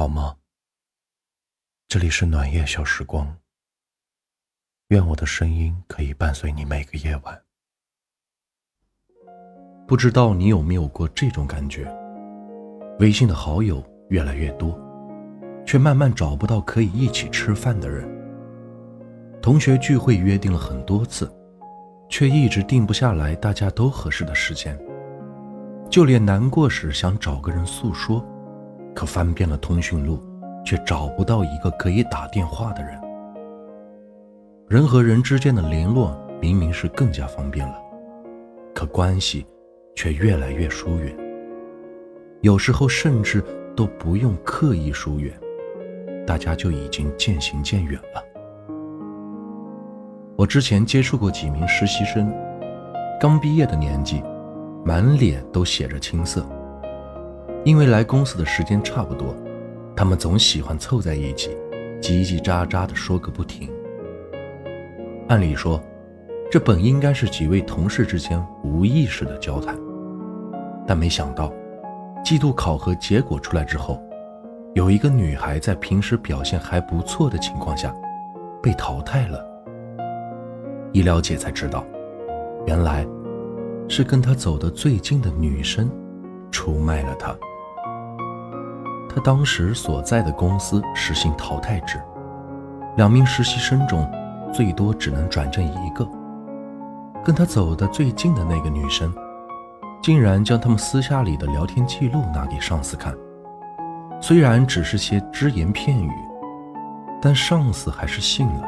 好吗？这里是暖夜小时光。愿我的声音可以伴随你每个夜晚。不知道你有没有过这种感觉？微信的好友越来越多，却慢慢找不到可以一起吃饭的人。同学聚会约定了很多次，却一直定不下来大家都合适的时间。就连难过时想找个人诉说。可翻遍了通讯录，却找不到一个可以打电话的人。人和人之间的联络明明是更加方便了，可关系却越来越疏远。有时候甚至都不用刻意疏远，大家就已经渐行渐远了。我之前接触过几名实习生，刚毕业的年纪，满脸都写着青涩。因为来公司的时间差不多，他们总喜欢凑在一起，叽叽喳喳地说个不停。按理说，这本应该是几位同事之间无意识的交谈，但没想到，季度考核结果出来之后，有一个女孩在平时表现还不错的情况下，被淘汰了。一了解才知道，原来，是跟她走得最近的女生，出卖了她。他当时所在的公司实行淘汰制，两名实习生中，最多只能转正一个。跟他走的最近的那个女生，竟然将他们私下里的聊天记录拿给上司看。虽然只是些只言片语，但上司还是信了。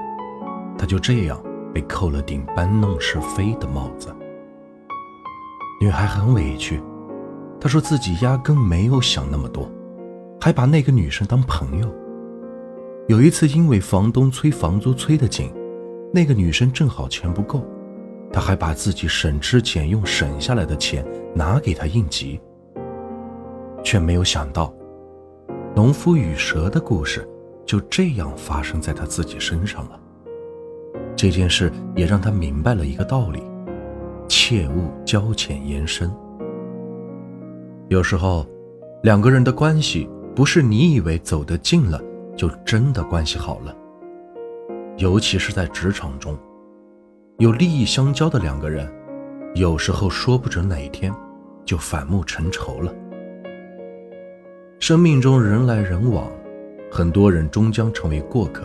他就这样被扣了顶搬弄是非的帽子。女孩很委屈，她说自己压根没有想那么多。还把那个女生当朋友。有一次，因为房东催房租催得紧，那个女生正好钱不够，他还把自己省吃俭用省下来的钱拿给她应急。却没有想到，农夫与蛇的故事就这样发生在他自己身上了。这件事也让他明白了一个道理：切勿交浅言深。有时候，两个人的关系。不是你以为走得近了就真的关系好了，尤其是在职场中，有利益相交的两个人，有时候说不准哪一天就反目成仇了。生命中人来人往，很多人终将成为过客，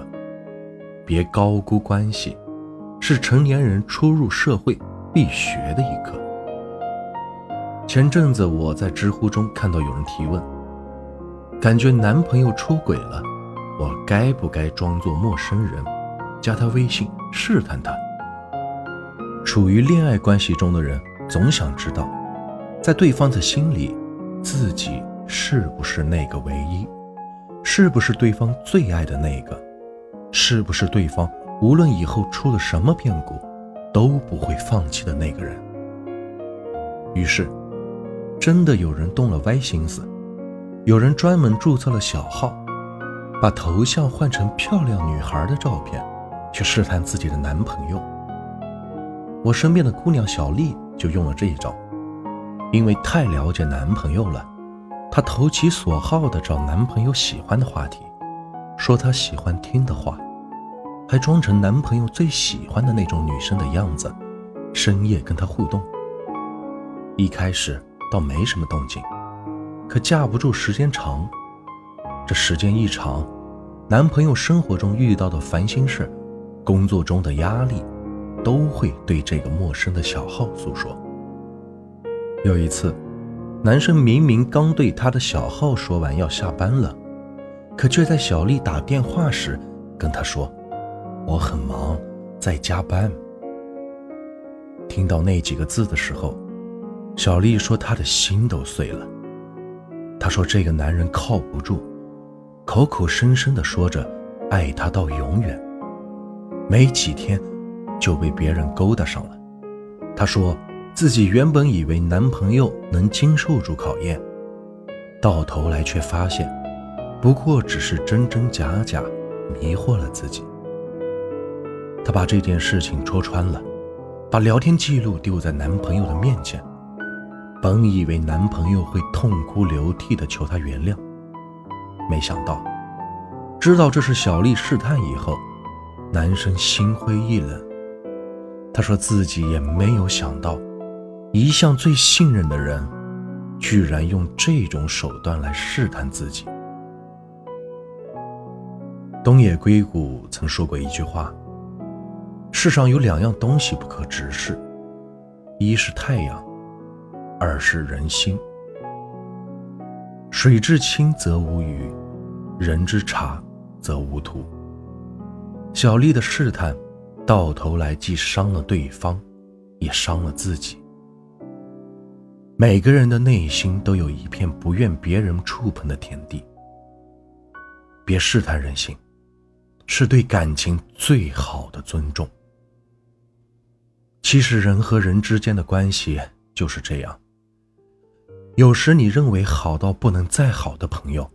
别高估关系，是成年人初入社会必学的一课。前阵子我在知乎中看到有人提问。感觉男朋友出轨了，我该不该装作陌生人，加他微信试探他？处于恋爱关系中的人总想知道，在对方的心里，自己是不是那个唯一，是不是对方最爱的那个，是不是对方无论以后出了什么变故，都不会放弃的那个人。于是，真的有人动了歪心思。有人专门注册了小号，把头像换成漂亮女孩的照片，去试探自己的男朋友。我身边的姑娘小丽就用了这一招，因为太了解男朋友了，她投其所好的找男朋友喜欢的话题，说他喜欢听的话，还装成男朋友最喜欢的那种女生的样子，深夜跟他互动。一开始倒没什么动静。可架不住时间长，这时间一长，男朋友生活中遇到的烦心事，工作中的压力，都会对这个陌生的小号诉说。有一次，男生明明刚对他的小号说完要下班了，可却在小丽打电话时跟他说：“我很忙，在加班。”听到那几个字的时候，小丽说她的心都碎了。她说：“这个男人靠不住，口口声声的说着爱她到永远，没几天就被别人勾搭上了。”她说自己原本以为男朋友能经受住考验，到头来却发现，不过只是真真假假，迷惑了自己。她把这件事情戳穿了，把聊天记录丢在男朋友的面前。本以为男朋友会痛哭流涕的求她原谅，没想到，知道这是小丽试探以后，男生心灰意冷。他说自己也没有想到，一向最信任的人，居然用这种手段来试探自己。东野圭吾曾说过一句话：“世上有两样东西不可直视，一是太阳，二是人心。水至清则无鱼，人之察则无徒。”小丽的试探，到头来既伤了对方，也伤了自己。每个人的内心都有一片不愿别人触碰的天地，别试探人心。是对感情最好的尊重。其实人和人之间的关系就是这样。有时你认为好到不能再好的朋友，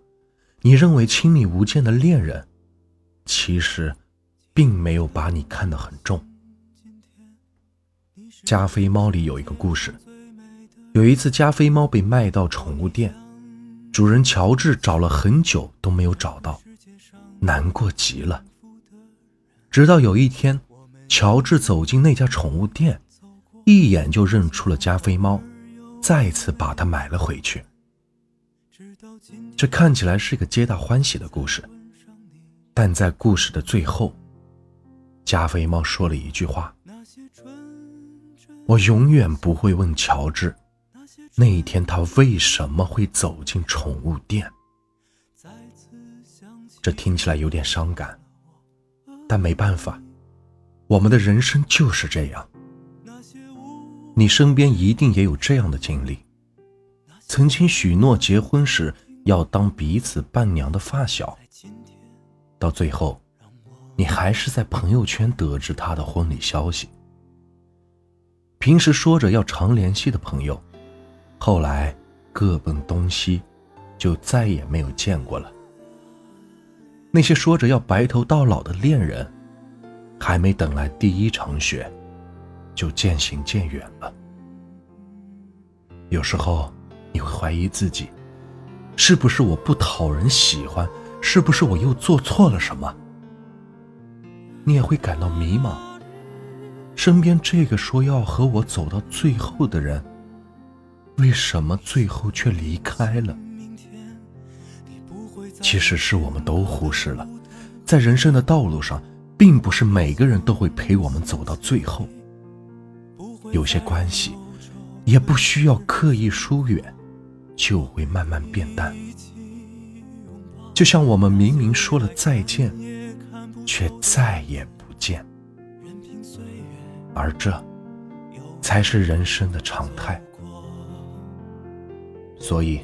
你认为亲密无间的恋人，其实并没有把你看得很重。加菲猫里有一个故事，有一次加菲猫被卖到宠物店，主人乔治找了很久都没有找到。难过极了。直到有一天，乔治走进那家宠物店，一眼就认出了加菲猫，再次把它买了回去。这看起来是个皆大欢喜的故事，但在故事的最后，加菲猫说了一句话：“我永远不会问乔治，那一天他为什么会走进宠物店。”这听起来有点伤感，但没办法，我们的人生就是这样。你身边一定也有这样的经历：曾经许诺结婚时要当彼此伴娘的发小，到最后，你还是在朋友圈得知他的婚礼消息。平时说着要常联系的朋友，后来各奔东西，就再也没有见过了。那些说着要白头到老的恋人，还没等来第一场雪，就渐行渐远了。有时候你会怀疑自己，是不是我不讨人喜欢？是不是我又做错了什么？你也会感到迷茫。身边这个说要和我走到最后的人，为什么最后却离开了？其实是我们都忽视了，在人生的道路上，并不是每个人都会陪我们走到最后。有些关系，也不需要刻意疏远，就会慢慢变淡。就像我们明明说了再见，却再也不见，而这，才是人生的常态。所以。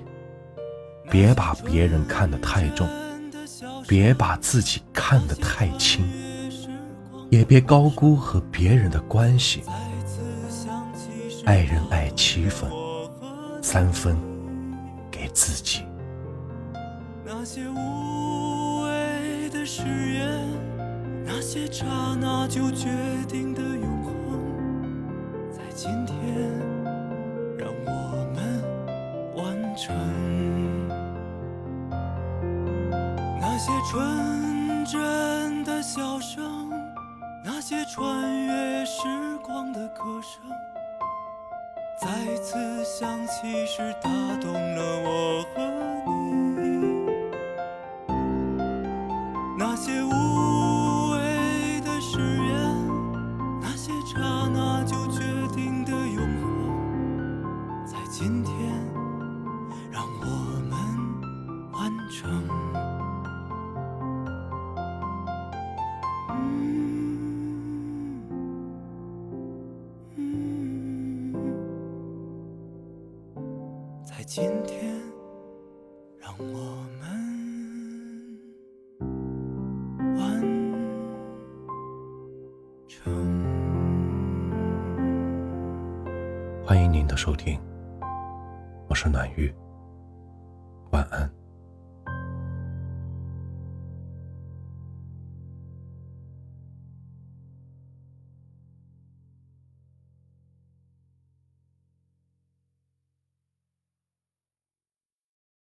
别把别人看得太重，别把自己看得太轻，也别高估和别人的关系。爱人爱七分，三分给自己。那些无谓的誓言，那些刹那就决定的永恒，在今天让我们完成。那些纯真的笑声，那些穿越时光的歌声，再次响起时打动了我和你。那些今天，让我们完成。欢迎您的收听，我是暖玉，晚安。